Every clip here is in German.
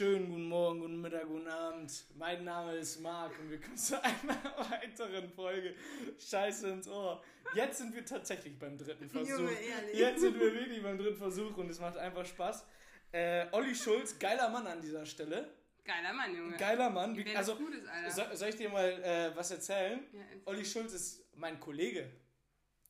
Schönen guten Morgen, guten Mittag, guten Abend. Mein Name ist Marc und wir kommen zu einer weiteren Folge Scheiße ins Ohr. Jetzt sind wir tatsächlich beim dritten Versuch. Junge, ehrlich. Jetzt sind wir wirklich beim dritten Versuch und es macht einfach Spaß. Äh, Olli Schulz, geiler Mann an dieser Stelle. Geiler Mann, Junge. Geiler Mann. Wer also, soll, soll ich dir mal äh, was erzählen? Ja, erzähl. Olli Schulz ist mein Kollege.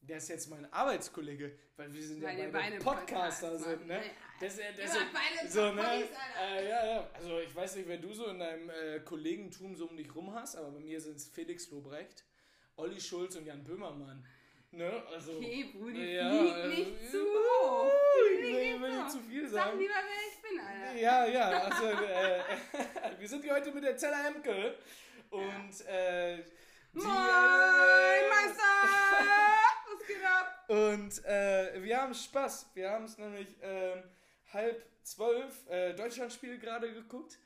Der ist jetzt mein Arbeitskollege, weil wir sind Weil ja beide beide Podcaster Podcasts sind, ne? Das, das, macht beide so, ne? Alter. Äh, ja, ja. Also ich weiß nicht, wer du so in deinem äh, Kollegentum so um dich rum hast, aber bei mir sind es Felix Lobrecht, Olli Schulz und Jan Böhmermann. Ne? Also, Okay, Brudi, ja, flieg äh, nicht zu hoch. Ich will, will nicht zu viel Sag sagen. lieber, wer ich bin, Alter. Ja, ja, also äh, wir sind hier heute mit der Zeller Emke und äh, die, Moin, äh, Meister! Was geht ab? Und äh, wir haben Spaß. Wir haben es nämlich ähm, halb zwölf äh, Deutschlandspiel gerade geguckt.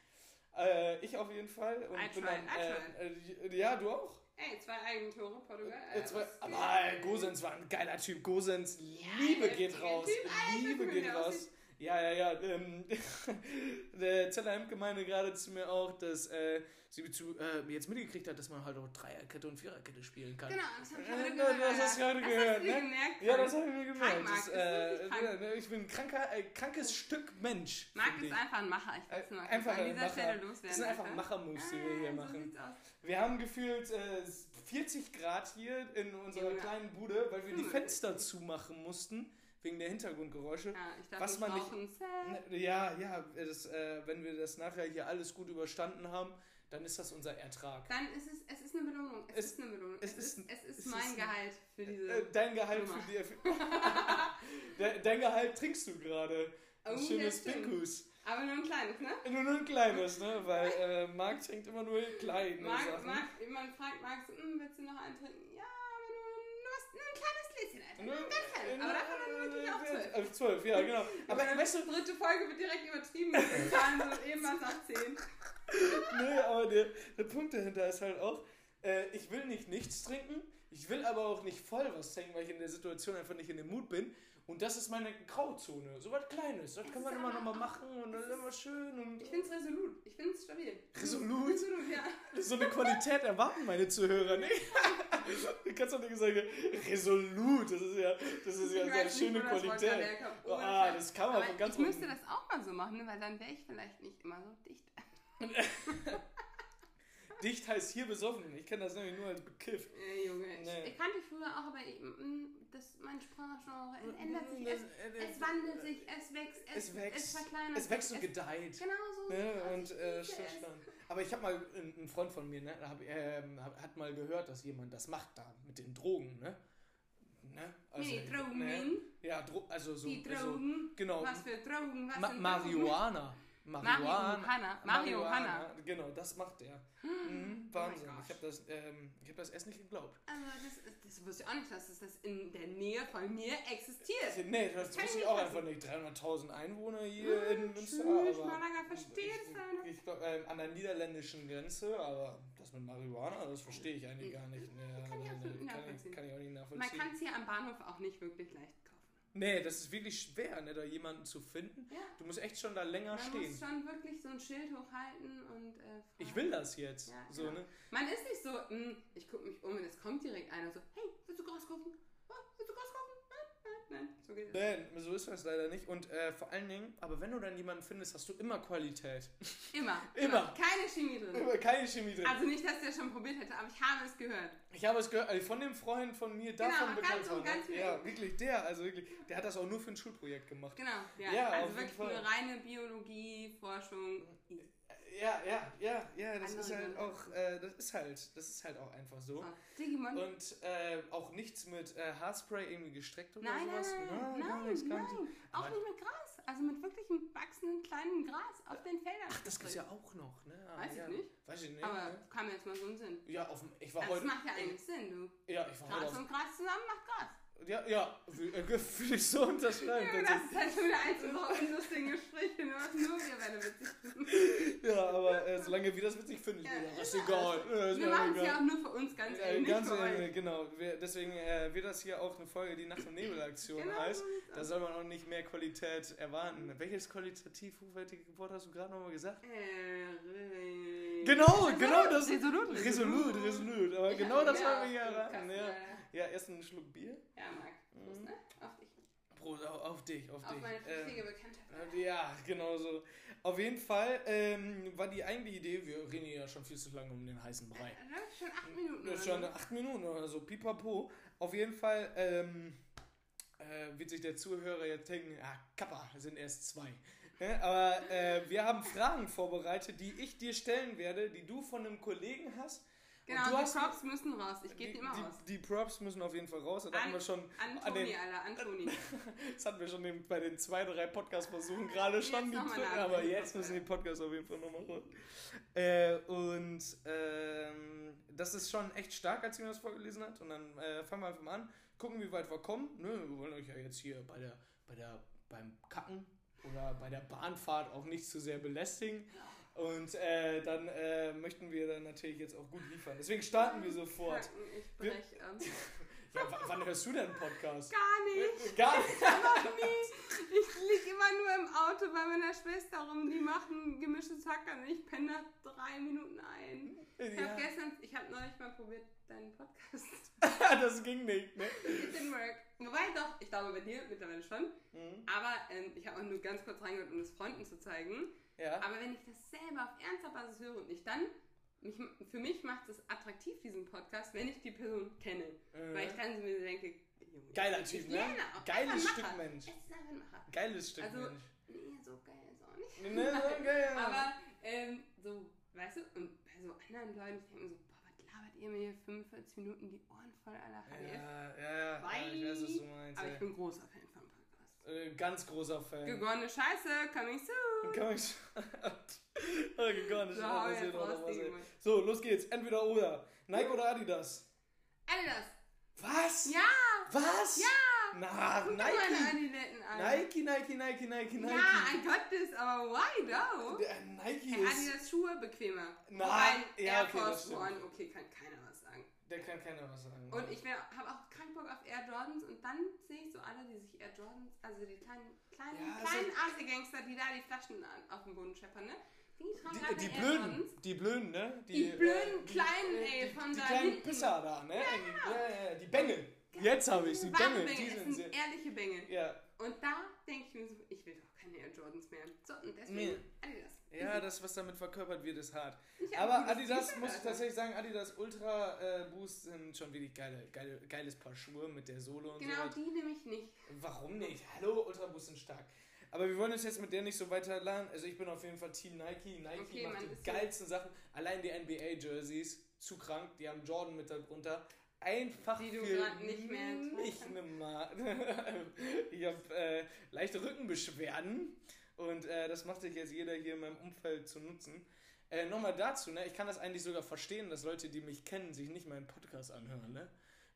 Äh, ich auf jeden Fall. Und tried, dann, äh, äh, ja, du auch. Ey, zwei Eigentore, Portugal. Äh, zwei, aber äh, Gosens war ein geiler Typ. Gosens, Liebe der geht raus. Liebe geht raus. Ja, ja, ja. Ähm, der Zeller Hemke meinte gerade zu mir auch, dass äh, sie zu, äh, jetzt mitgekriegt hat, dass man halt auch Dreierkette und Viererkette spielen kann. Genau, das hab ich Äh, heute das gehört. hast du heute das gehört, ne? gemerkt. Ja, das habe ich mir gemerkt. Das, äh, krank. ja, ne, ich bin ein kranker, äh, krankes Stück Mensch. Marc ist einfach ein Macher. Ich will es nur Einfach an dieser Macher. Stelle loswerden. Das sind einfach. Macher-Moves, die wir hier Ah, machen. So aus. Wir haben gefühlt äh, 40 Grad hier in unserer Junge. kleinen Bude, weil wir die 45. Fenster zumachen mussten, wegen der Hintergrundgeräusche. Ja, ich darf Was man nicht-. Ne, Ja, ja, das, äh, wenn wir das nachher hier alles gut überstanden haben, dann ist das unser Ertrag. Dann ist es, es ist eine Belohnung. Es, Es- ist eine Belohnung. es Es, ist- ist, es ist es mein ist Gehalt für diese. Äh, dein Gehalt Nummer. für dir. De- dein Gehalt trinkst du gerade. Ein Oh, schönes. Pinkus. Aber nur ein kleines, ne? Nur, nur ein kleines, ne? Weil äh, Marc trinkt immer nur kleine Marc, Sachen. Marc, man fragt Marc so, "Hm, willst du noch einen trinken? Ja, aber nur, nur, was- nur ein kleines Gläschen, Alter. Nur ein ganz kleines. Aber davon haben wir wirklich auch zwölf. Auf zwölf, ja, genau. Aber Aber weißt du, dritte Folge wird direkt übertrieben den Zahlen, so eben was nach zehn. nee, aber der, der Punkt dahinter ist halt auch, äh, ich will nicht nichts trinken, ich will aber auch nicht voll was trinken, weil ich in der Situation einfach nicht in dem Mut bin. Und das ist meine Grauzone. So was Kleines. Das kann man immer aber noch mal auch- machen und dann ist immer schön und. Ich find's resolut. Ich find's stabil. Resolut? Resolut, ja. So eine Qualität erwarten meine Zuhörer nicht. Du kannst doch nicht sagen, resolut, das ist ja, das ist ja so eine nicht, schöne Wort Qualität. Oh, ah, das kann man Aber von ganz ich müsste das auch mal so machen, ne? weil dann wäre ich vielleicht nicht immer so dicht. Dicht heißt hier besoffen. Ich kenne das nämlich nur als bekifft. Äh, Junge, ich, Nee. ich kannte früher auch, aber ich, mm, das, mein Sprachgenre es ändert sich. Das- Es, äh, es wandelt sich, es wächst, es, Es wächst, es verkleinert es wächst und sich, gedeiht. Genau so. Ne? Und äh. Aber ich habe mal, ein, ein Freund von mir, ne, hab, hab- hat mal gehört, dass jemand das macht da mit den Drogen, ne? ne? Nee, Drogen. Ne? Ja, Dro also so. Die Also, Drogen. genau. Was für Drogen? Was Ma sind Marihuana. Marihuana. Marihuana. Genau, das macht er. Mhm, Wahnsinn. gosh. ich habe das, ähm, ich hab das erst nicht geglaubt. Drogen? Also das, das wusste ich auch nicht, dass es das in der Nähe von mir existiert. Nee, das kann wusste ich ich auch einfach nicht. 300.000 Einwohner hier Ah, in Münster. tschüss, aber Malaga, das leider. Ich, ich glaube, ähm, an der niederländischen Grenze, aber das mit Marihuana, das verstehe ich eigentlich gar nicht. Nee, Kann ich nee, absolut nee, kann, ich, kann ich auch nicht Man nachvollziehen. kann es hier am Bahnhof auch nicht wirklich leicht kaufen. Nee, das ist wirklich schwer, ne, da jemanden zu finden. Ja. Du musst echt schon da länger Man stehen. muss schon wirklich so ein Schild hochhalten und äh. Ich will das jetzt. Ja, so, genau. ne? Man ist nicht so, hm, ich gucke mich um und es kommt direkt einer so, hey, willst du Gras kaufen? Ah, willst du Gras kaufen? Nein, nein, nein. So geht es. Nee, so ist das leider nicht. Und äh, vor allen Dingen, aber wenn du dann jemanden findest, hast du immer Qualität. Immer, Immer. Keine Chemie drin. Immer keine Chemie drin. Also nicht, dass der schon probiert hätte, aber ich habe es gehört. Ich habe es gehört, also von dem Freund von mir, davon Genau, bekannt ganz war. ne? ganz Ja, wirklich der, also wirklich, der hat das auch nur für ein Schulprojekt gemacht. Genau, ja. Ja, also wirklich eine reine Biologie, Forschung. Ja, ja, ja, ja, das ist Andere halt Sachen. auch, äh, das ist halt, das ist halt auch einfach so. So, Digimon. Und äh, auch nichts mit äh, Haarspray irgendwie gestreckt oder Nein, nein, sowas. nein, nein, nichts, nein, gar nichts. Auch nicht mit Gras. Also mit wirklichem wachsenden kleinen Gras auf den Feldern. Ach, das gibt's ja auch noch, ne? Ah, Weiß ich ja. nicht. Weiß ich nicht. Aber ne? kam jetzt mal so ein Sinn. Ja, auf dem, ich war Das heute. macht ja eigentlich Sinn, du. Ja, ich war heute Gras und Gras zusammen macht Gras. Ja, ja, will, äh, ich so unterschreiben. Ja, das ist halt schon wieder eins unserer unlustigen Gespräche, nur nur wir beide witzig finden. Ja, aber äh, solange wir das witzig finden, Ja, ist egal. Ja, ist Wir machen es ja auch nur für uns, ganz Ja, ehrlich, ganz ehrlich, genau. Wir, deswegen äh, wird das hier auch eine Folge, die Nacht- und Nebelaktion Genau, heißt. Da soll man auch nicht mehr Qualität erwarten. Welches qualitativ hochwertige Wort hast du gerade nochmal gesagt? Äh, Genau, Resolut, genau das. Resolut, Resolut, resolut. Aber Ich genau das wollen wir hier auf erraten. Ja. ja. ja, erst einen Schluck Bier. Ja, Marc. Prost, Mhm. ne? Auf dich. Prost, auf, auf dich, auf, Auf dich. meine Ähm, flüchtige äh, ja, genau so. Auf jeden Fall ähm, war die eigentliche Idee, wir reden hier ja schon viel zu lange um den heißen Brei. Ja, schon acht Minuten. Das ist oder schon acht Minuten oder so, pipapo. Auf jeden Fall ähm, äh, wird sich der Zuhörer jetzt denken, ah, Kappa, sind erst zwei. Ja, aber äh, wir haben Fragen vorbereitet, die ich dir stellen werde, die du von einem Kollegen hast. Genau, die Props müssen raus. Ich gebe die immer raus. die Props müssen auf jeden Fall raus. Das hatten An- wir schon, an Antoni, den, Alter, Antoni. das hatten wir schon den, bei den zwei, drei Podcast-Versuchen gerade schon. Die, aber jetzt müssen die Podcasts auf jeden Fall nochmal raus. Äh, und ähm, das ist schon echt stark, als sie mir das vorgelesen hat. Und dann äh, fangen wir einfach mal an, gucken, wie weit wir kommen. Ne, wir wollen euch ja jetzt hier bei der, bei der, beim Kacken oder bei der Bahnfahrt auch nicht zu sehr belästigen. Und äh, dann äh, möchten wir dann natürlich jetzt auch gut liefern. Deswegen starten wir sofort. Ich brech ähm, Ja, wann hörst du denn einen Podcast? Gar nicht. Gar nicht. Nie. Ich lieg immer nur im Auto bei meiner Schwester rum. Die machen gemischtes Hack und ich penne nach drei Minuten ein. Ich Ja. habe gestern, ich habe neulich mal probiert, deinen Podcast. das ging nicht, ne? It didn't work. Wobei doch, ich glaube bei dir mittlerweile schon. Mhm. Aber ähm, ich habe auch nur ganz kurz reingehört, um es Freunden zu zeigen. Ja. Aber wenn ich das selber auf ernster Basis höre und ich dann, mich, für mich macht es attraktiv, diesen Podcast, wenn ich die Person kenne. Weil ich Mhm. dann so mir denke, Junge, Geiler Typ, ne? Geiles Stück. Mensch. Es ist einfach ein Macher. Geiles Stück Also- Mensch. Nee, so geil ist auch nicht. Ne, so geil. Aber ähm, so, weißt du, und bei so anderen Leuten, ich denke mir so, ihr mir hier 45 Minuten die Ohren voll, Alter. HDF. Ja, ja, ja. ja ich weiß, was du meinst. Aber ey. ich bin großer Fan vom Podcast. Äh, ganz großer Fan. Gegorene Scheiße, coming soon. Kann ich oh, gegönnt. So, So, so, los geht's. Entweder oder. Nike oder Adidas? Adidas. Was? Ja, Was? ja. Na, Guck dir meine Nike. Adiletten an. Nike, Nike, Nike, Nike, Nike. Ja, I got this, aber why though? Der Nike Hey, ist. Adidas Schuhe bequemer. Wobei ja, Air okay, Force stimmt. One, okay, kann keiner was sagen. Der kann keiner was sagen. Und ich habe auch keinen Bock auf Air Jordans und dann sehe ich so alle, die sich Air Jordans, also die kleinen, kleinen, Ja, so- kleinen Asi-Gangster, die da die Flaschen an, auf den Boden scheppern, ne? Die die, alle die Air Blöden, die Blöden, ne? Die blöden die- kleinen, äh, ey, die, von die da kleinen hinten. Pisser da, ne? Ja, Die- genau. ja, ja, die Bengel. Jetzt habe ich Wahre Bengel. Die sind sehr, ehrliche Bengel. ja, Und da denke ich mir so, ich will doch keine Air Jordans mehr. So, und deswegen Nee. Adidas. ja, das, was damit verkörpert wird, ist hart. Ich Aber Adidas, muss ich tatsächlich sagen, Adidas Ultra äh, Boost sind schon wirklich geile, geile, geiles Paar Schuhe mit der Sohle und Genau, so. die nehme ich nicht. Warum nicht? Hallo, Ultra Boost sind stark. Aber wir wollen uns jetzt mit der nicht so weiter lernen. Also ich bin auf jeden Fall Team Nike. Nike Okay, macht die so- geilsten Sachen. Allein die NBA-Jerseys, zu krank. Die haben Jordan mit darunter. Einfach Die du für nicht mehr nicht Mar Ich habe äh, leichte Rückenbeschwerden und äh, das macht sich jetzt jeder hier in meinem Umfeld zu nutzen. Äh, Nochmal dazu, ne? ich kann das eigentlich sogar verstehen, dass Leute, die mich kennen, sich nicht meinen Podcast anhören. Ne?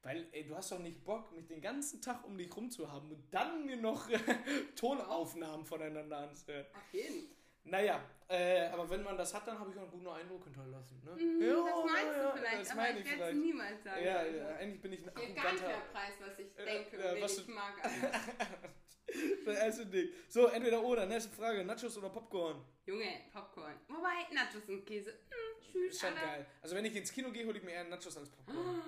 Weil ey, du hast doch nicht Bock, mich den ganzen Tag um dich rum zu haben und dann mir noch Tonaufnahmen voneinander anzuhören. Auf jeden. Naja, äh, aber wenn man das hat, dann habe ich auch einen guten Eindruck hinterlassen. Ne? Mhm, Ja, das meinst ja, du vielleicht, das aber ich werde es niemals sagen. Ja, ja, eigentlich bin ich ein gebe gar nicht mehr arroganter. Preis, was ich Ja, denke ja, und wen was ich mag. Das erste Ding. So, entweder oder. Nächste Frage. Nachos oder Popcorn? Junge, Popcorn. Wobei, Nachos und Käse. Hm, schön, Ist schon Alter. geil. Also wenn ich ins Kino gehe, hole ich mir eher Nachos als Popcorn.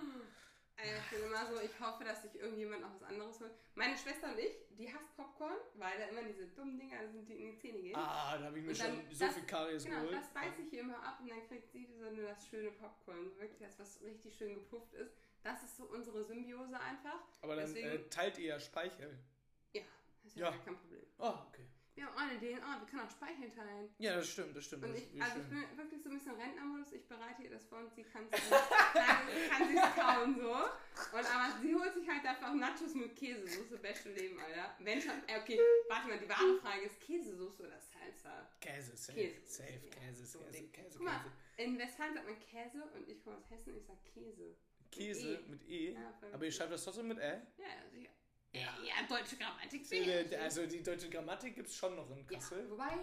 Äh, Ich bin immer so, ich hoffe, dass sich irgendjemand noch was anderes holt. Meine Schwester und ich, die hasst Popcorn, weil da immer diese dummen Dinger sind, die in die Zähne gehen. Ah, da habe ich mir schon so das- viel Karies Genau, geholt. das beiße ich ihr immer ab und dann kriegt sie so nur das schöne Popcorn. Wirklich das, was richtig schön gepufft ist. Das ist so unsere Symbiose einfach. Aber dann deswegen- äh, teilt ihr ja Speichel. Ja, das ist ja, Ja. gar kein Problem. Oh, okay. Wir haben eine DNA, wir können auch Speichel teilen. Ja, das stimmt, das stimmt. Und das ich, also ich bin wirklich so ein bisschen Rentnermodus. Ich bereite ihr das vor und sie kann es kann sie's kauen so. Und aber sie holt sich halt dafür auch Nachos mit Käsesoße, beste Leben, Alter. Wenn schon, äh, okay, warte mal, die wahre Frage ist Käsesoße oder Salsa? Käse, safe. Käse. Safe, Ja, Käse, so Käse, Ding. Käse, Guck mal, Käse. in Westfalen sagt man Käse und ich komme aus Hessen, ich sag Käse. Käse E. mit E. Ja, Aber ihr schreibt das trotzdem mit Ä? Ja, sicher. Ja, ja deutsche Grammatik. Also die deutsche Grammatik gibt es schon noch in ja, Kassel. wobei,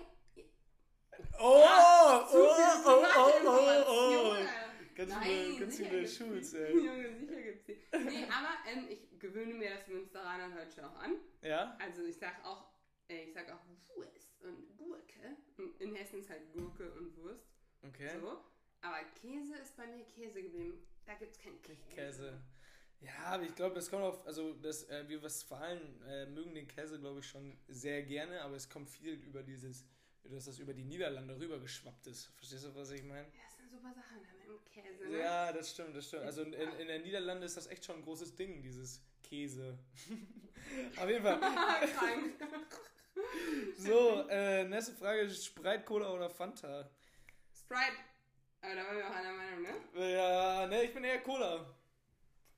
Oh, Ah, zu viel oh, oh, Grammatik. ganz Nein, viele, ganz viele Schulz, ey. Junge, sicher gibt's die. Nee, aber ähm, ich gewöhne mir das Münsteraner heute schon auch an. Ja? Also ich sag auch, äh, ich sag auch Wurst und Gurke. Und in Hessen ist halt Gurke und Wurst. Okay. So. Aber Käse ist bei mir Käse geblieben. Da gibt's keinen Käse. Nicht Käse. Ja, aber ich glaube, das kommt auf, also das, äh, wir Westfalen äh, mögen den Käse, glaube ich, schon sehr gerne, aber es kommt viel über dieses, dass das über die Niederlande rübergeschwappt ist. Verstehst du, was ich meine? Ja, ist eine super Sache mit dem Käse. Ne? Ja, das stimmt, das stimmt. Also in, in, der Niederlande ist das echt schon ein großes Ding, dieses Käse. auf jeden Fall. So, äh, nächste Frage, Sprite, Cola oder Fanta? Sprite. Aber da waren wir auch einer Meinung, ne? Ja, ne, ich bin eher Cola.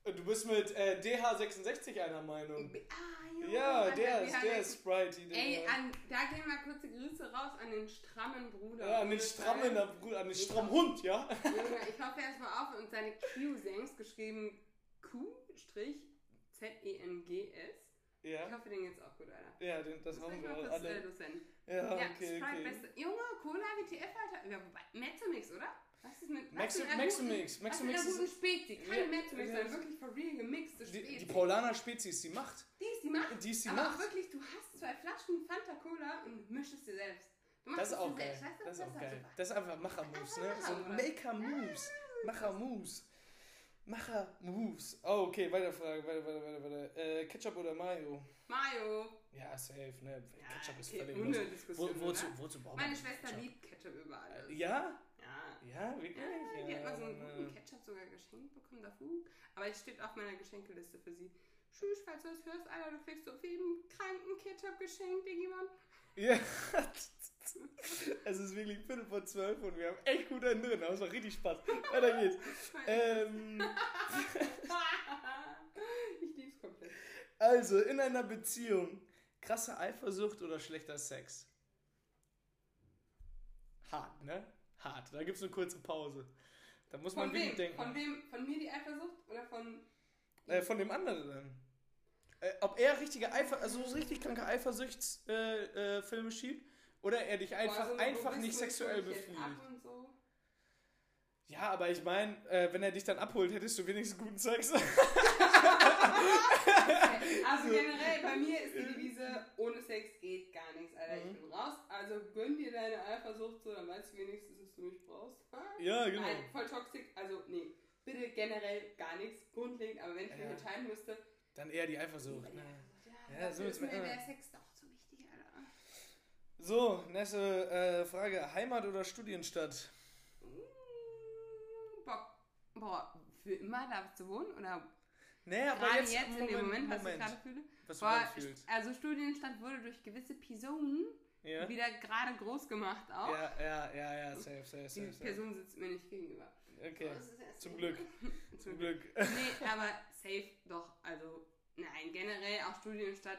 Du bist mit äh, DH66 einer Meinung. Ah, Junge, Ja, der ist, der ist Sprite. Ey, an, da gehen mal kurze Grüße raus an den strammen Bruder. ja, an den strammen. Bruder, an den strammen Hund, ja? Junge, ich hoffe erstmal auf und seine Q-Sengs geschrieben Q-Z-E-N-G-S. Ich Ja, hoffe, den geht's auch gut, Alter. ja den, das Das haben ich wir mal äh, alle. loswerden. Ja, Ja, okay, Sprite okay. beste. Junge, Cola, WTF, Alter. Ja, wobei, Mezzomix, oder? Was ist mit Maxi- Maximix, Maximix ist- guten Spezi. Ja, Keine ja, sondern wirklich for real gemixte Die, Spezi. die Paulaner Spezies, die macht. Die ist die Macht. Die ist die Aber Macht. wirklich, du hast zwei Flaschen Fanta Cola und mischst es dir selbst. Das ist auch geil. selbst, weißt du? Das ist auch geil. super. Das ist einfach Macher-Moves, ne? So? Maker-Moves. Macher-Moves. Macher-Moves. Oh, okay, weiter Frage, weiter, weiter, weiter, weiter. Äh, Ketchup oder Mayo? Mayo. Ja, safe, ne? Ketchup ist okay, völlig ohne. Diskussion, Wo, wozu, oder? wozu braucht Meine Schwester Ketchup? liebt Ketchup über alles. Ja? Ja. Ja, wirklich? Ja, die hat mal so einen Ja, guten Ketchup sogar geschenkt bekommen dafür. Aber es steht auf meiner Geschenkeliste für sie. Tschüss, falls du das hörst, Alter, du kriegst auf jeden kranken Ketchup geschenkt, Digimon. Ja, es ist wirklich Viertel vor zwölf und wir haben echt gut einen drin. aber es war richtig Spaß. Weiter geht's. Ähm, ich lieb's komplett. also, in einer Beziehung, krasse Eifersucht oder schlechter Sex? Hart, ne? Hart. Da gibt's eine kurze Pause. Da muss man Von wirklich wem? denken. Von wem? Von mir die Eifersucht oder von. Äh, von dem anderen. Äh, ob er richtige Eifer, also so richtig kranke Eifersuchtsfilme äh, schiebt oder er dich einfach, Boah, so einfach nicht sexuell befriedigt. so. Ja, aber ich meine, äh, wenn er dich dann abholt, hättest du wenigstens guten Sex. Also generell, bei mir ist die Devise, ohne Sex geht Alter. Mhm. Ich bin raus. Also gönn dir deine Eifersucht so, dann weißt du wenigstens, dass du mich brauchst. ja, genau. Nein, voll toxisch. Also, nee. Bitte generell gar nichts. Grundlegend, aber wenn ich mich Ja. entscheiden müsste. Dann eher die Eifersucht. Ne? Ja, Ja, so ist mir der Sex doch zu wichtig, Alter. So, nächste äh, Frage. Heimat oder Studienstadt? Mm, Bock. Boah, für immer da zu wohnen? Oder Nee, aber gerade jetzt, jetzt, in dem Moment, was ich Moment. gerade fühle? Was Boah, fühlst. also Studienstand wurde durch gewisse Personen Ja? wieder gerade groß gemacht auch. ja, ja, ja, ja, safe, safe, Die safe. safe. Person sitzt mir nicht gegenüber. Okay, ist erst zum so. Glück, Zum. Glück. Nee, aber safe doch. Also, nein, generell auch Studienstadt.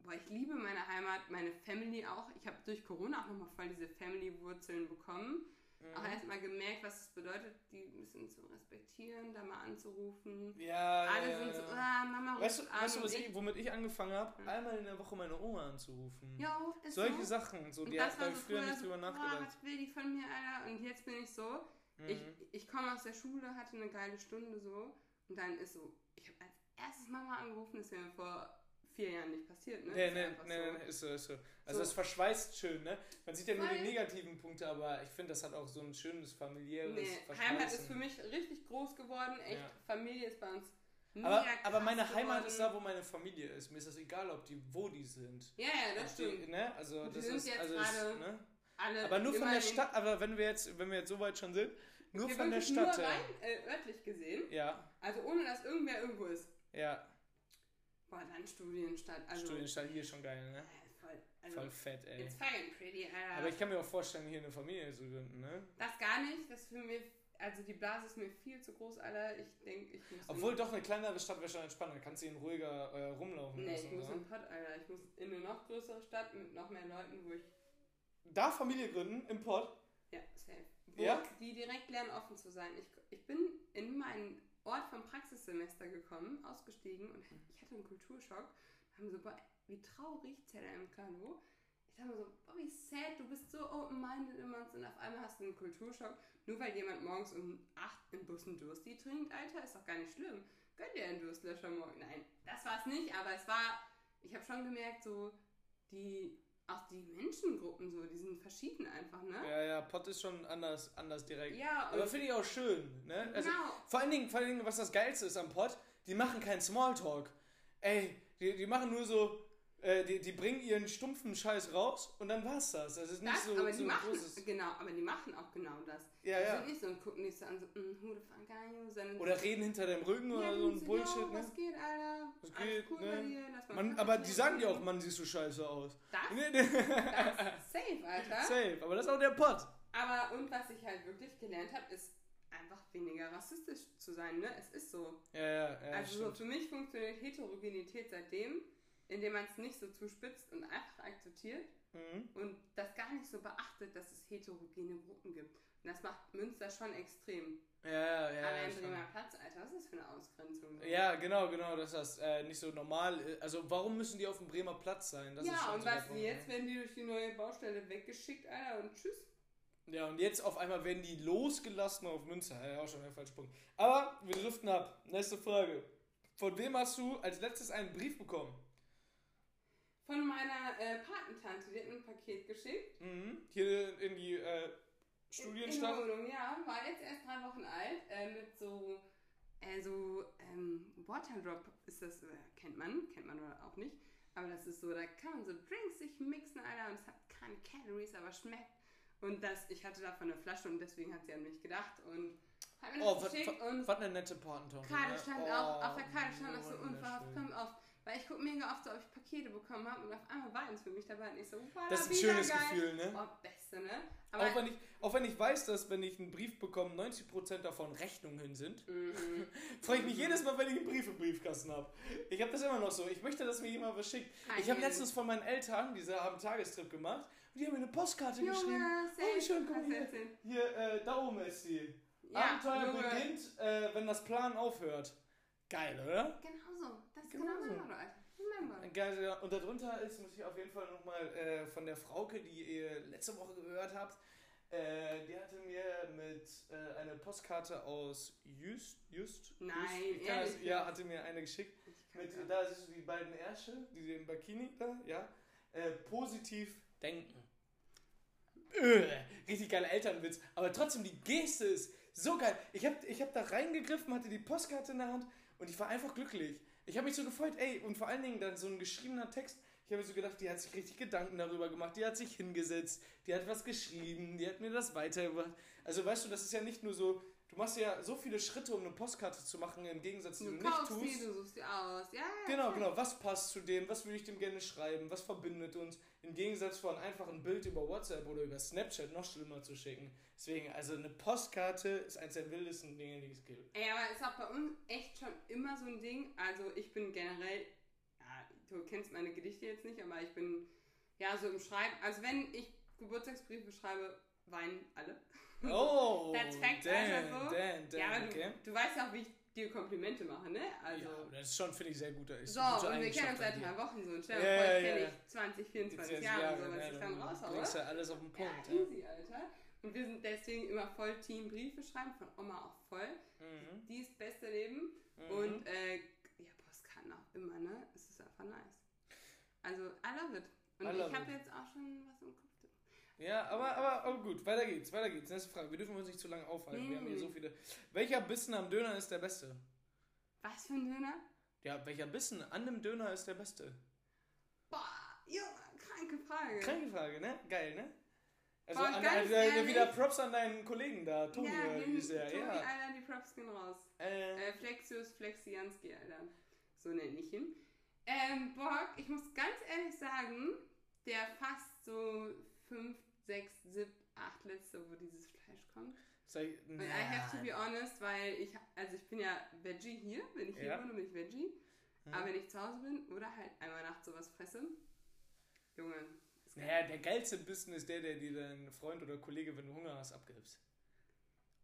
Boah, ich liebe meine Heimat, meine Family auch. Ich habe durch Corona auch nochmal voll diese Family-Wurzeln bekommen. Mhm. Auch erstmal gemerkt, was es bedeutet, die ein bisschen zu respektieren, da mal anzurufen. Ja, Alle ja, sind so, ja. ah, Mama Weißt du, weißt du was ich, womit ich angefangen habe? Hm. Einmal in der Woche meine Oma anzurufen. Jo, ist Solche so. Sachen, so, Und die das hat so früher nicht so, drüber nachgedacht. was will die von mir, Alter? Und jetzt bin ich so, ich, Mhm. ich komme aus der Schule, hatte eine geile Stunde so und dann ist so, ich habe als erstes Mama angerufen, das ist mir vor vier Jahren nicht passiert, ne? Nee, Ist nee, nee, so. nee, ist so, ist so. Also So. es verschweißt schön, ne? Man sieht ja nur die negativen Punkte, aber ich finde, das hat auch so ein schönes familiäres Nee, Verschweißen. Heimat ist für mich richtig groß geworden, echt. Ja. Familie ist bei uns aber, aber meine geworden. Heimat ist da, wo meine Familie ist. Mir ist das egal, ob die, wo die sind. Ja, ja, das Versteh- stimmt. Ne? Also die das sind ist, jetzt also gerade ich, ne? Alle Aber nur von der Stadt, aber wenn wir jetzt, wenn wir jetzt so weit schon sind, nur Okay, von der Stadt. Nur rein äh, örtlich gesehen, Ja, also ohne dass irgendwer irgendwo ist. ja. Boah, dann Studienstadt. Also, Studienstadt hier schon geil, ne? Voll, also, Voll fett, ey. It's fucking pretty, Alter. Aber ich kann mir auch vorstellen, hier eine Familie zu gründen, ne? Das gar nicht, das für mich, also die Blase ist mir viel zu groß, Alter. Ich denke, ich muss. Obwohl doch eine kleinere Stadt wäre schon entspannter. Kannst du ihn ruhiger äh, rumlaufen nee, lassen. ich muss so. in Pott, Alter. Ich muss in eine noch größere Stadt mit noch mehr Leuten, wo ich. Da Familie gründen, im Pott. Ja, safe. Wo Ja? die direkt lernen, offen zu sein. Ich, ich bin in meinen Ort vom Praxissemester gekommen, ausgestiegen und ich hatte einen Kulturschock. Haben so, wie traurig, Zella im Klano. Ich dachte mir so, boah, wie sad, du bist so open-minded immer und auf einmal hast du einen Kulturschock. Nur weil jemand morgens um 8 im Bus einen Dursti trinkt, Alter, ist doch gar nicht schlimm. Gönn dir einen Durstlöscher morgen. Nein, das war es nicht, aber es war, ich habe schon gemerkt, so, die, auch die Menschengruppen so, die sind verschieden einfach, ne? Ja, ja, Pott ist schon anders, anders direkt. Ja, Aber finde ich auch schön, ne? Also, genau. vor, allen Dingen, vor allen Dingen, was das Geilste ist am Pott, die machen keinen Smalltalk. Ey, die, die machen nur so, äh, die, die bringen ihren stumpfen Scheiß raus und dann war's das. Das ist nicht Das, so, aber so die machen, großes... genau, aber die machen auch genau das. Ja, die ja. sind nicht so und gucken nicht so an, so, mm, who the fuck are you? Sondern Oder reden hinter deinem Rücken ja, oder so ein Bullshit, yo, ne? Was geht, Alter? Was Alles geht, cool ne? bei dir? Lass mal Man, aber die sagen dir auch, Mann, siehst du scheiße aus. Das, das, safe, Alter. Safe, aber das ist auch der Pott. Aber und was ich halt wirklich gelernt habe, ist einfach weniger rassistisch zu sein, ne? Es ist so. Ja, ja, ja. also so, für mich funktioniert Heterogenität seitdem, indem man es nicht so zuspitzt und einfach akzeptiert Mhm. und das gar nicht so beachtet, dass es heterogene Gruppen gibt. Und das macht Münster schon extrem. Ja, ja, ja. Allein schon. Bremer Platz, Alter, was ist das für eine Ausgrenzung? Ja, genau, genau, dass das äh, nicht so normal ist. Also warum müssen die auf dem Bremer Platz sein? Das ist ja, schon und so was jetzt, ne? werden die durch die neue Baustelle weggeschickt, Alter, und tschüss. Ja, und jetzt auf einmal werden die losgelassen auf Münster. Ja, auch schon der falsche Punkt. Aber wir driften ab. Nächste Frage. Von wem hast du als letztes einen Brief bekommen? Von meiner äh, Patentante, die hat mir ein Paket geschickt. Mhm. Hier in die äh, In Studienstadt. der Wohnung, ja. War jetzt erst drei Wochen alt. Äh, mit so, äh, so ähm, Waterdrop ist das, äh, kennt man, kennt man oder auch nicht. Aber das ist so, da kann man so Drinks sich mixen, Alter. Und es hat keine Calories, aber schmeckt. Und das, ich hatte davon eine Flasche und deswegen hat sie an mich gedacht und hat mir das Oh, was, geschickt. und was eine nette Patentante. Karte ne? stand oh, auch, auf der Karte stand auch so unverhofft, komm auf. Weil ich gucke mega oft so, ob ich Pakete bekommen habe und auf einmal war eins für mich dabei und ich so, wow, Das ist ein schönes geil. Gefühl, ne? Boah, beste, ne? Auch Aber, wenn, ich, auch wenn ich weiß, dass wenn ich einen Brief bekomme, 90% davon Rechnungen sind, Mhm. freue ich mich jedes Mal, wenn ich einen Brief im Briefkasten habe. Ich habe das immer noch so. Ich möchte, dass mir jemand was schickt. Ich habe letztens von meinen Eltern, diese haben einen Tagestrip gemacht, und die haben mir eine Postkarte Junge, geschrieben. Oh, wie schön, guck mal hier. Hier, äh, da oben ist sie. Ja, Abenteuer Junge. beginnt, äh, wenn das Plan aufhört. Geil, oder? Genau Genau genau, so. Geil, ja. Und darunter ist, muss ich auf jeden Fall nochmal äh, von der Frauke, die ihr letzte Woche gehört habt, äh, die hatte mir mit äh, eine Postkarte aus Just, Just? Nein, Just, ehrlich Ja, jetzt? hatte mir eine geschickt. Mit, da siehst du die beiden Ärsche, die im Bikini da, ja. Äh, positiv denken. Öh, richtig geiler Elternwitz. Aber trotzdem, die Geste ist so geil. Ich hab, ich hab da reingegriffen, hatte die Postkarte in der Hand und ich war einfach glücklich. Ich habe mich so gefreut, ey, und vor allen Dingen dann so ein geschriebener Text. Ich habe mir so gedacht, die hat sich richtig Gedanken darüber gemacht, die hat sich hingesetzt, die hat was geschrieben, die hat mir das weitergebracht. Also weißt du, das ist ja nicht nur so, du machst ja so viele Schritte, um eine Postkarte zu machen, im Gegensatz, die du, Du nicht tust. die, du suchst die aus. Ja, ja. Genau, genau. Was passt zu dem? Was würde ich dem gerne schreiben? Was verbindet uns? Im Gegensatz von einfach ein Bild über WhatsApp oder über Snapchat noch schlimmer zu schicken. Deswegen, also eine Postkarte ist eines der wildesten Dinge, die es gibt. Ey, aber ist auch bei uns echt schon immer so ein Ding. Also ich bin generell, ja, du kennst meine Gedichte jetzt nicht, aber ich bin ja so im Schreiben. Also wenn ich Geburtstagsbriefe schreibe, weinen alle. Oh, That's fact, damn, also so. damn, damn, ja, aber okay. du, du weißt ja auch, wie ich dir Komplimente mache, ne? Also. ja, das ist schon, finde ich, sehr guter. Ist so, gute und wir kennen uns seit dir. drei Wochen so. Und stell dir vor, ich kenne ja. dich 20, 24 Jetzt Jahre, Jahre, so, was ich dann du raushaue. bringst ja alles auf den Punkt. ja, Ja, easy, Alter. Und wir sind deswegen immer voll Team Briefe schreiben, von Oma auch voll. Mhm. Die ist beste Leben. Mhm. Und äh, ja, Postkarten auch immer, ne? Es ist einfach nice. Also, I love it. Und I ich habe jetzt auch schon was im Kopf. Ja, aber, aber, aber gut, weiter geht's, weiter geht's. Nächste Frage. Wir dürfen uns nicht zu lange aufhalten. Nee, Wir haben hier so viele. Welcher Bissen am Döner ist der beste? Was für ein Döner? Ja, welcher Bissen an einem Döner ist der beste? Boah, Junge, kranke Frage. Kranke Frage, ne? Geil, ne? Also Boah, an, ganz an, ehrlich? wieder Props an deinen Kollegen da, Toni ja, äh, Tobi, ja. Alter, die Props gehen raus. Äh, Äh, Flexius Flexianski, Alter. So nenne ich ihn. Ähm, Bock, ich muss ganz ehrlich sagen, der fast so 5, 6, 7, 8 letzte, wo dieses Fleisch kommt. ich, Und I have to be honest, weil ich, also ich bin ja Veggie hier, wenn ich hier Ja. wohne, bin ich Veggie. Mhm. Aber wenn ich zu Hause bin oder halt einmal nachts sowas fresse, Junge. Naja, der geilste Bissen ist der, der dir dein Freund oder Kollege, wenn du Hunger hast, abgibst.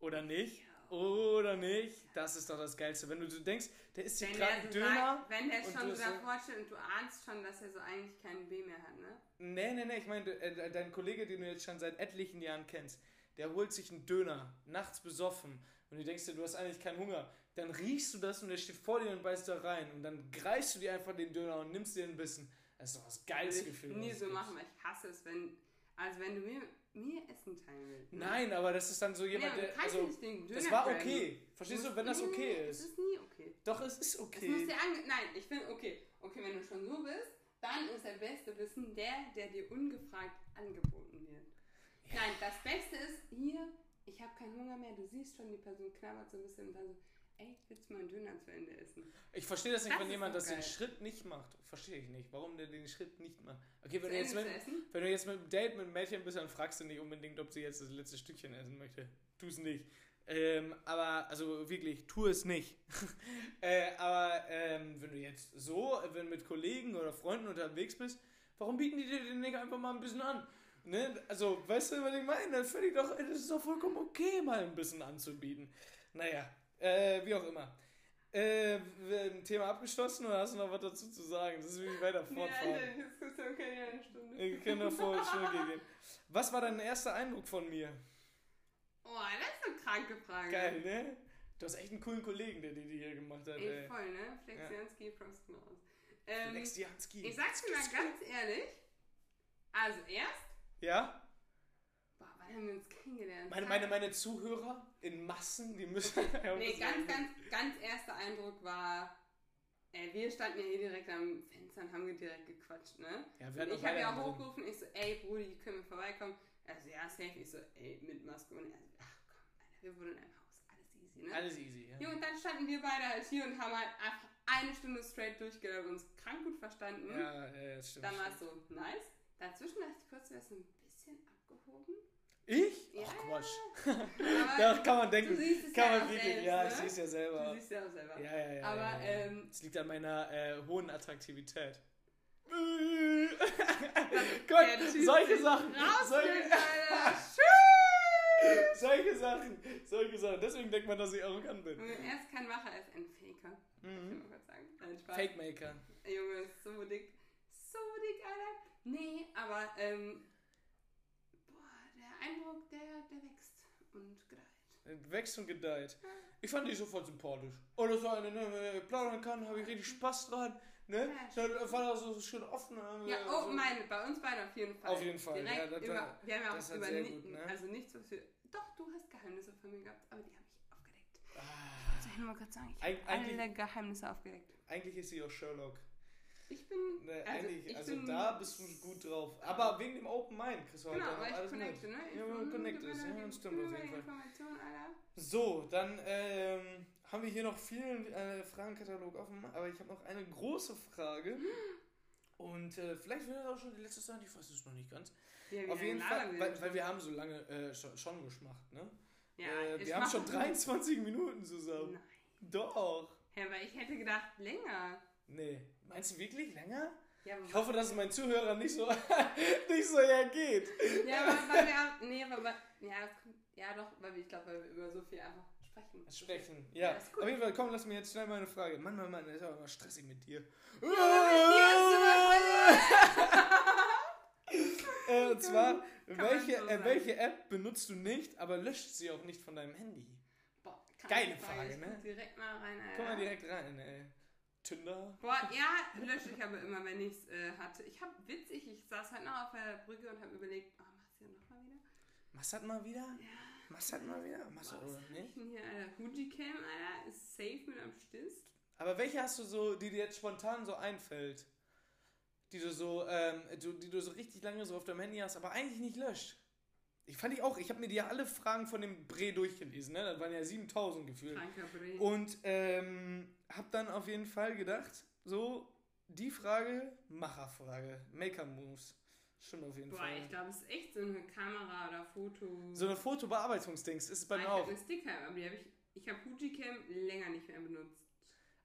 Oder nicht? Ja, Oder nicht? Das ist doch das Geilste. Wenn du so denkst, der hier Wenn gerade der, einen so Döner. sagt, wenn der und schon du so davor steht und du ahnst schon, dass er so eigentlich keinen B mehr hat, ne? Nee, nee, nee, ich meine, äh, dein Kollege, den du jetzt schon seit etlichen Jahren kennst, der holt sich einen Döner, nachts besoffen, und du denkst dir, du hast eigentlich keinen Hunger. Dann riechst du das und der steht vor dir und beißt da rein. Und dann greifst du dir einfach den Döner und nimmst dir ein bisschen. Das ist doch das geilste Gefühl. ich nie so machen, weil ich hasse es, wenn. Also wenn du mir, mir Essen teilen ne? Nein, aber das ist dann so jemand, du der. Also, nicht den das Döner war graben. okay. Verstehst du, wenn das nee, okay Es ist? ist nie okay. Doch, es ist Es muss okay. dir ange Nein, ich finde, okay. Okay, wenn du schon so bist, dann ist der beste Wissen der, der dir ungefragt angeboten wird. Nein, das Beste ist hier, ich habe keinen Hunger mehr, du siehst schon, die Person knabbert so ein bisschen und dann so, ey, willst du mal einen Döner zu Ende essen? Ich verstehe das nicht, Das wenn jemand das den. Schritt nicht macht. Verstehe ich nicht, warum der den Schritt nicht macht. Okay, wenn du, jetzt mit, wenn du jetzt mit einem Date mit einem Mädchen bist, dann fragst du nicht unbedingt, ob sie jetzt das letzte Stückchen essen möchte. Tu es nicht. Ähm, aber, also wirklich, tu es nicht. äh, aber ähm, wenn du jetzt so, wenn du mit Kollegen oder Freunden unterwegs bist, warum bieten die dir den nicht einfach mal ein bisschen an? Ne? Also, weißt du, was ich meine? Das finde ich doch, das ist doch vollkommen okay, mal ein bisschen anzubieten. Naja, äh, wie auch immer. Äh, Thema abgeschlossen oder hast du noch was dazu zu sagen? Das ist wie weiter fortfahren. Alter, die Diskussion kann ja eine Stunde. Wir können da vor schon gehen. Was war dein erster Eindruck von mir? Oh, das ist eine kranke Frage. Geil, ne? Du hast echt einen coolen Kollegen, der die hier gemacht hat, Ey, ey. voll, ne? Flexianski, Props gehen raus. Ähm, Lex Dianski. ich sag's dir mal ganz ehrlich. Also erst, Ja? boah, wann haben wir uns kennengelernt? Meine, meine, meine Zuhörer in Massen, die müssen. Ja, Nee, ganz, ganz, ganz erster Eindruck war, äh, wir standen ja hier direkt am Fenster und haben direkt gequatscht, ne? Ja, wir Und ich habe ja auch hochgerufen, ich so, ey Brudi, können wir vorbeikommen? Also ja, safe. Ich so, ey, mit Maske. Und er so, ach komm, Alter, wir wohnen in einem Haus, alles easy, ne? Alles easy, ja. Ja, und dann standen wir beide halt hier und haben halt einfach eine Stunde straight durchgelaufen und uns krank gut verstanden. Ja, ja, das stimmt. Dann war es so, nice. Dazwischen dachte ich kurz, so ein bisschen abgehoben. Ich? Ja. Ach Quatsch. Aber Ja, kann man denken. du siehst es Kann ja man wirklich, selbst, ja, ne? ich sehe es ja Du selber. siehst ja auch selber. Ja, ja, ja. Aber, ja, ja. ähm, Es liegt an meiner äh, hohen Attraktivität. Gott, solche Sachen. Solche, solche Sachen. Solche Sachen. Deswegen denkt man, dass ich arrogant bin. Er ist kein Macher, er ist ein Faker. Mhm. mal kurz sagen. Nein, Spaß. Fake Maker. Junge, ist so dick. So dick, Alter. Nee, aber, ähm, Eindruck, der, der wächst und gedeiht. Wächst und gedeiht. Ich fand die sofort sympathisch. Oh, das war eine, ne, wenn ich plaudern kann, habe ich richtig Spaß dran. Ne? Ja, Da war das so schön offen. äh, Ja, oh, so. meine, bei uns beiden auf jeden Fall. Auf jeden Fall, Direkt ja, das über, wir haben ja auch über ni- gut, ne? also nichts, was wir. Doch, du hast Geheimnisse von mir gehabt, aber die habe ich aufgedeckt. Ah, ich nur kurz sagen, ich habe alle Geheimnisse aufgedeckt. eigentlich ist sie auch Sherlock. Ich bin. Ne, also, eigentlich, ich also bin, da bist du gut drauf. Aber wegen dem Open Mind kriegst du heute Genau, noch weil ich alles connecte, mit. ne? Ich Ja, bin- man connected ist, ja, stimmt auf jeden Fall. Alter. So, dann ähm, haben wir hier noch vielen äh, Fragenkatalog offen, aber ich habe noch eine große Frage. Und äh, vielleicht wird das auch schon die letzte sein, ich weiß es noch nicht ganz. Ja, Auf jeden Fall, weil, weil wir haben so lange äh, schon, schon geschmacht, ne? Ja, äh, wir haben schon 23 Minuten zusammen. Nein. Doch. Ja, aber ich hätte gedacht, länger. Nee. Meinst du wirklich länger? Ja, Ich hoffe, dass es meinen Zuhörern nicht so, nicht so hergeht. Ja, aber weil wir auch, nee, aber ja, ja doch, weil ich glaube, weil wir über so viel einfach sprechen. Sprechen. Ja, Ja, auf jeden Fall, komm, lass mir jetzt schnell mal eine Frage. Mann, Mann, Mann, das ist aber immer stressig mit dir. äh, und zwar, welche, so äh, welche App benutzt du nicht, aber löscht sie auch nicht von deinem Handy? Boah, Geile keine Frage, ne? guck direkt mal rein, Alter. Komm mal direkt rein, ey. Tinder? Boah, ja, lösche ich aber immer, wenn ich es äh, hatte. Ich hab witzig, ich saß halt noch auf der Brücke und habe überlegt, oh, machst du ja nochmal wieder? Massad mal wieder? Ja. Massad mal wieder? Massad oder nicht? hier, Alter? Hujicam, Alter, ist safe mit am Stiss. Aber welche hast du so, die dir jetzt spontan so einfällt? Die du so, ähm, du, die du so richtig lange so auf deinem Handy hast, aber eigentlich nicht löscht. Ich fand ich auch, ich habe mir die ja alle Fragen von dem Bre durchgelesen, ne? Das waren ja 7000 gefühlt. Kranker Bre. Und ähm, hab dann auf jeden Fall gedacht, so, die Frage, Macherfrage, Maker Moves. Stimmt auf jeden Boah, Fall. ich glaube, es ist echt so eine Kamera oder Foto. So eine Fotobearbeitungsdings ist es bei mir ich auch. hab eine Sticker, aber die habe ich. Ich habe Fujicam länger nicht mehr benutzt.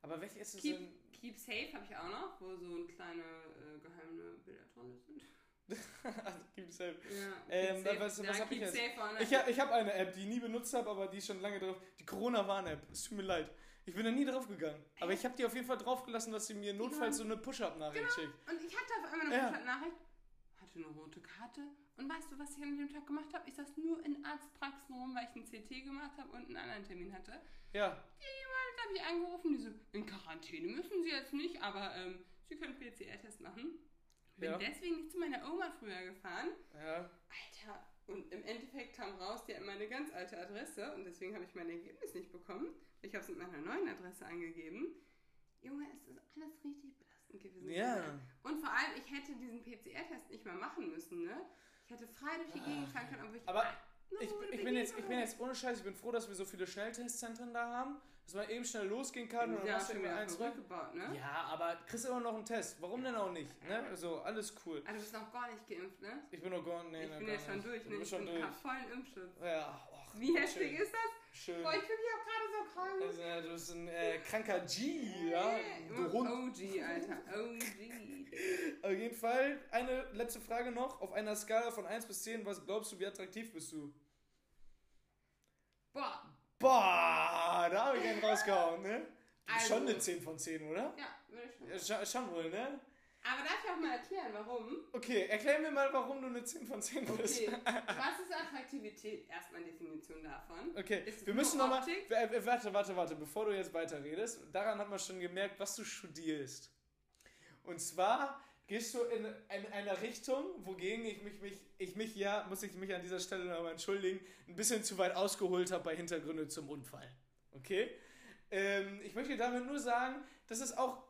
Aber welche ist es Keep, denn? Keep Safe habe ich auch noch, wo so kleine äh, geheime Bilder drin sind. Keep safe. Ja, Ähm, keep safe. was- was Ja, hab ich keep jetzt? safe Ich, ha- ich habe eine App, die ich nie benutzt habe, aber die ist schon lange drauf. Die Corona-Warn-App. Es tut mir leid. Ich bin da nie drauf gegangen. Aber ich habe die auf jeden Fall drauf gelassen, dass sie mir notfalls so eine Push-Up-Nachricht schickt. Und ich hatte auf einmal eine Ja. WhatsApp-Nachricht, hatte eine rote Karte. Und weißt du, was ich an dem Tag gemacht habe? Ich saß nur in Arztpraxen rum, weil ich einen CT gemacht habe und einen anderen Termin hatte. Ja. Jemand habe ich angerufen, die so, in Quarantäne müssen sie jetzt nicht, aber ähm, sie können PCR-Test machen. Bin Ja. deswegen nicht zu meiner Oma früher gefahren. Ja. Alter, und im Endeffekt kam raus, die hat meine ganz alte Adresse und deswegen habe ich mein Ergebnis nicht bekommen. Ich habe es mit meiner neuen Adresse angegeben. Junge, es ist alles richtig belastend gewesen. Ja. Und vor allem, ich hätte diesen PCR-Test nicht mal machen müssen, ne? Ich hätte frei durch die Gegend fahren können, obwohl ich Aber Ich, ich, bin jetzt, ich bin jetzt ohne Scheiß, ich bin froh, dass wir so viele Schnelltestzentren da haben, dass man eben schnell losgehen kann und dann Ja, machst du schon irgendwie wieder eins rein. zurückgebaut, ne? Ja, aber kriegst immer noch einen Test. Warum denn auch nicht? Ne? Also, alles cool. Also, du bist noch gar nicht geimpft, ne? Ich bin noch gar nee, ich nee, bin gar jetzt schon nicht. durch, Du ne? bist Ich schon bin durch. hab vollen Impfschutz. Ja, och, Wie heftig schön. ist das? Schön. Boah, ich bin hier auch gerade so krank. Also, ja, du bist ein äh, kranker G, ja? Du Hund. OG, Alter. OG. Auf jeden Fall, eine letzte Frage noch. Auf einer Skala von 1 bis 10, was glaubst du, wie attraktiv bist du? Boah. Boah, da habe ich einen rausgehauen, ne? Also- schon eine 10 von 10, oder? Ja, würde ich schon. Ja, schon, wohl, ne? Aber darf ich auch mal erklären, warum? Okay, erklär mir mal, warum du eine 10 von 10 bist. Okay, was ist Attraktivität? Erstmal Definition davon. Okay, Ist wir müssen nochmal. Optik? Warte, warte, warte, bevor du jetzt weiterredest. Daran hat man schon gemerkt, was du studierst. Und zwar gehst du in, in eine Richtung, wogegen ich mich, mich, ich mich ja, muss ich mich an dieser Stelle nochmal entschuldigen, ein bisschen zu weit ausgeholt habe bei Hintergründe zum Unfall. Okay? Ähm, ich möchte damit nur sagen, dass es auch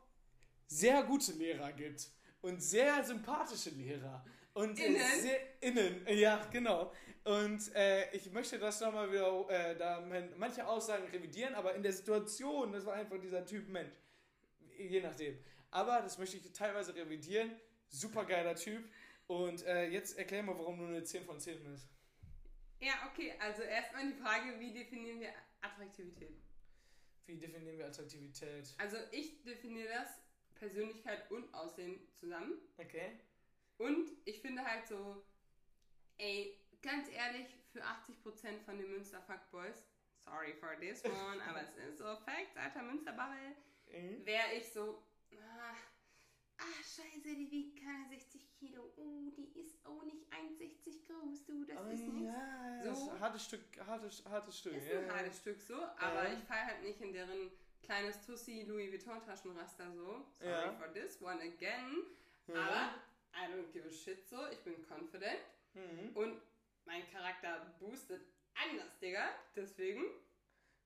sehr gute Lehrer gibt und sehr sympathische Lehrer. Und Innen? Sehr, innen, ja, genau. Und äh, ich möchte das nochmal wieder, äh, da man- manche Aussagen revidieren, aber in der Situation, das war einfach dieser Typ Mensch. Je nachdem. Aber das möchte ich teilweise revidieren. Super geiler Typ. Und äh, jetzt erklär mal, warum du eine 10 von 10 bist. Ja, okay, also erstmal die Frage, wie definieren wir Attraktivität? Wie definieren wir Attraktivität? Also ich definiere das Persönlichkeit und Aussehen zusammen. Okay. Und ich finde halt so, ey, ganz ehrlich, für 80% von den Münster Fuckboys, sorry for this one, aber es ist so Facts, alter Münsterbubble, Mhm. wäre ich so, ah, ah, scheiße, die wiegt keine 60 Kilo, oh, die ist auch nicht 1,60 groß, du, das Oh, ist nichts. ja, So. das ist ein hartes Stück, hartes, hartes Stück. Ist ja, ein hartes Stück so, aber Ja. ich fall halt nicht in deren kleines Tussi Louis Vuitton Taschenraster so. Sorry Ja. for this one again. Aber I don't give a shit so. Ich bin confident Mhm. und mein Charakter boostet anders, Digga. Deswegen.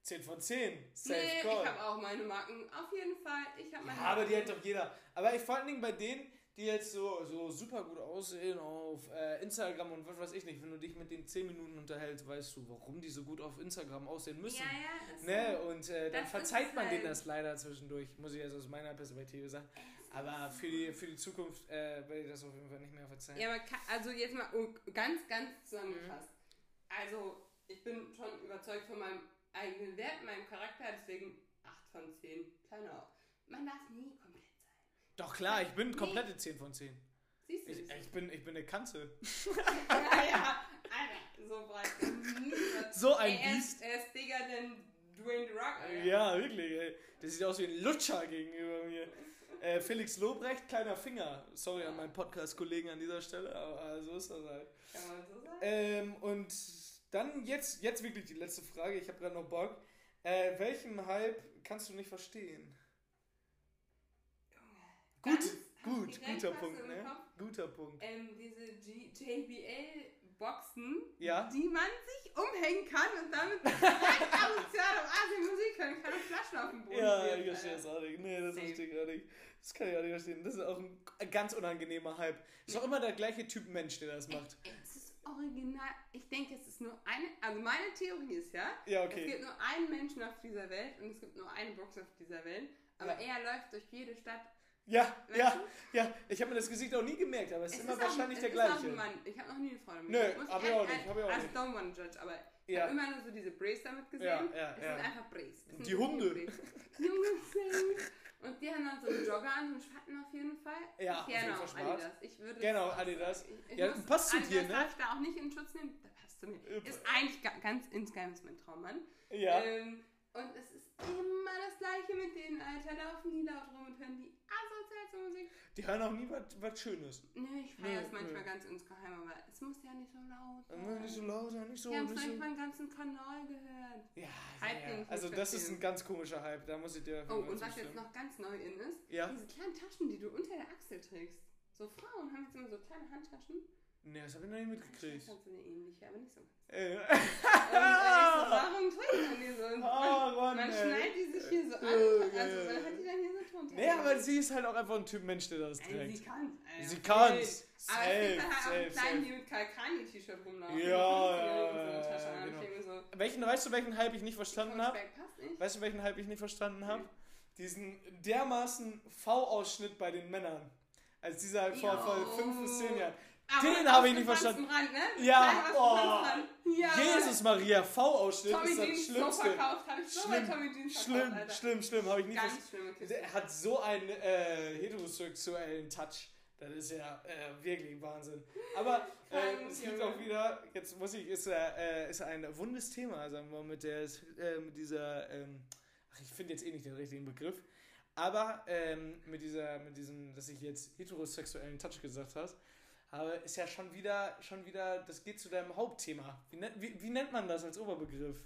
10 von 10. Safe nee, call. ich habe auch meine Marken. Auf jeden Fall. Ich habe Ja, meine aber die hat doch jeder. Aber ich vor allen Dingen bei denen, die jetzt so, so super gut aussehen auf äh, Instagram und was weiß ich nicht, wenn du dich mit denen 10 Minuten unterhältst, weißt du, warum die so gut auf Instagram aussehen müssen. Ja, ja. Ne? Und äh, dann verzeiht man denen halt- das leider zwischendurch, muss ich jetzt aus meiner Perspektive sagen. Aber für die, für die Zukunft äh, werde ich das auf jeden Fall nicht mehr verzeihen. Ja, aber also jetzt mal oh, ganz, ganz zusammengefasst. Mhm. Also, ich bin schon überzeugt von meinem eigenen Wert, meinem Charakter, deswegen 8 von 10. Kleiner auf. Man darf nie komplett sein. Doch klar, ich bin Nee. komplette 10 von 10. Siehst du? Ich, ich, bin, ich bin eine Kanzel. ja, ja, Alter, so breit. So ein er Biest. ist, er ist bigger than Dwayne Rock, Alter. Ja, wirklich, ey. Der sieht aus wie ein Lutscher gegenüber mir. Äh, Felix Lobrecht, kleiner Finger. Sorry an meinen Podcast-Kollegen an dieser Stelle, aber so ist das halt. Kann man so sagen? Ähm, und dann jetzt, jetzt wirklich die letzte Frage. Ich habe gerade noch Bock. Äh, welchen Hype kannst du nicht verstehen? Gut, gut, guter Punkt, ne? Kopf. Guter Punkt. Ähm, diese G JBL-Boxen, Ja? die man sich umhängen kann und damit direkt am Asien Musik hören kann und Flaschen auf dem Boden Ja, wirft, ich verstehe das auch nicht. Nee, das Safe. verstehe ich auch nicht. Das kann ich auch nicht verstehen. Das ist auch ein ganz unangenehmer Hype. Ist auch immer der gleiche Typ Mensch, der das macht. Es ist original. Ich denke, es ist nur eine. Also meine Theorie ist ja, Ja, es gibt okay. nur einen Menschen auf dieser Welt und es gibt nur eine Box auf dieser Welt. Aber Ja. er läuft durch jede Stadt. Ja, Weißt ja, du? ja. Ich habe mir das Gesicht auch nie gemerkt, aber es ist immer auch- wahrscheinlich es der ist auch gleiche. Ich habe noch nie eine Frau damit Nö, gesehen. Muss hab ich auch nicht, hab ich auch nicht. don't want to judge, aber ich Ja. habe immer nur so diese Brace damit gesehen. Ja, ja, es ja. sind einfach Brace. Es Die Hunde. Brace. Junge. Und die haben dann so einen Jogger an, so einen Schwatten auf jeden Fall. Ja, schwarz. Adidas. Ich würde Genau, Adidas. Ich, ich Ja, passt zu dir, ne? darf ich da auch nicht in Schutz nehmen. Da passt zu mir. Ist eigentlich ga, ganz insgeheim ist mein Traummann. Ja. Ähm, und es ist immer das Gleiche mit denen, Alter. Laufen die laut rum und hören die asozialste Musik. Die hören auch nie was was Schönes. Nö, ich feiere Nö, es manchmal nö. ganz insgeheim, aber es muss ja nicht so laut sein. Immer nicht so laut, ja, nicht so. Die haben durch so. meinen ganzen Kanal gehört. Ja, ja, ja. Also das ist ein ganz komischer Hype, da muss ich dir Oh, und was jetzt noch ganz neu in ist, Ja. diese kleinen Taschen, die du unter der Achsel trägst. So Frauen haben jetzt immer so kleine Handtaschen. Nee, das habe ich noch nicht mitgekriegt. Ich so eine ähnliche, aber nicht so ganz. Äh. Und äh, ich so, warum trägt man die so? Und Oh, man, Mann, man schnallt die sich hier so an. Oh, Also man hat die dann hier so drunter. Nee, aber sie ist halt auch einfach ein Typ Mensch, der das trägt. sie kann Sie kann's. Aber es Safe, gibt halt auch safe, einen kleinen, safe. die mit Kalkani-T-Shirt rumlaufen. Ja, ja, so genau. So, Welchen, weißt du, welchen Hype ich nicht verstanden habe? Weißt du, welchen Hype ich nicht verstanden habe? Nee. Diesen dermaßen V-Ausschnitt bei den Männern. Als dieser vor, vor Jo. fünf bis zehn Jahren. Aber Den habe ich nicht verstanden. Rand, ne? Ja, oh. Ja. Jesus Maria, V-Ausschnitt Tommy ist das Jeans so Schlimmste. verkauft, habe ich so Schlimm, Tommy Jeans verkauft, schlimm, Alter. schlimm, schlimm, habe ich nicht verstanden. Er hat so einen äh, heterosexuellen Touch. Das ist ja äh, wirklich Wahnsinn. Aber äh, es gibt auch wieder, jetzt muss ich, ist, äh, ist ein wundes Thema, sagen wir, mit, der, äh, mit dieser, ähm, ach, ich finde jetzt eh nicht den richtigen Begriff, aber ähm, mit dieser, mit diesem, dass ich jetzt heterosexuellen Touch gesagt hast, habe, ist ja schon wieder, schon wieder, das geht zu deinem Hauptthema. Wie, nennt- wie, wie nennt man das als Oberbegriff?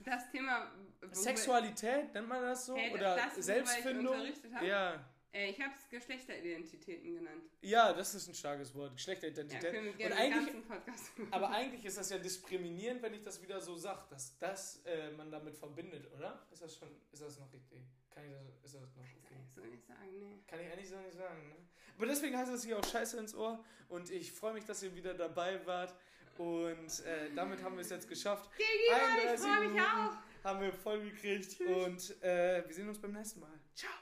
Das Thema. Sexualität, nennt man das so? Hey, Oder das, ich Selbstfindung? unterrichtet habe? Ja. Äh, ich habe es Geschlechteridentitäten genannt. Ja, das ist ein starkes Wort. Ja, Geschlechteridentität. können wir Und den eigentlich, ganzen Podcast aber eigentlich ist das ja diskriminierend, wenn ich das wieder so sage, dass das äh, man damit verbindet, oder? Ist das schon, ist das noch richtig? Kann ich das, ist das noch Kannst du okay? eigentlich so nicht sagen, nee. Kann ich eigentlich so nicht sagen, ne? Aber deswegen heißt es hier auch Scheiße ins Ohr und ich freue mich, dass ihr wieder dabei wart und äh, damit haben wir es jetzt geschafft. Gigi, ich 31 freue mich auch. Haben wir voll gekriegt und äh, wir sehen uns beim nächsten Mal. Ciao.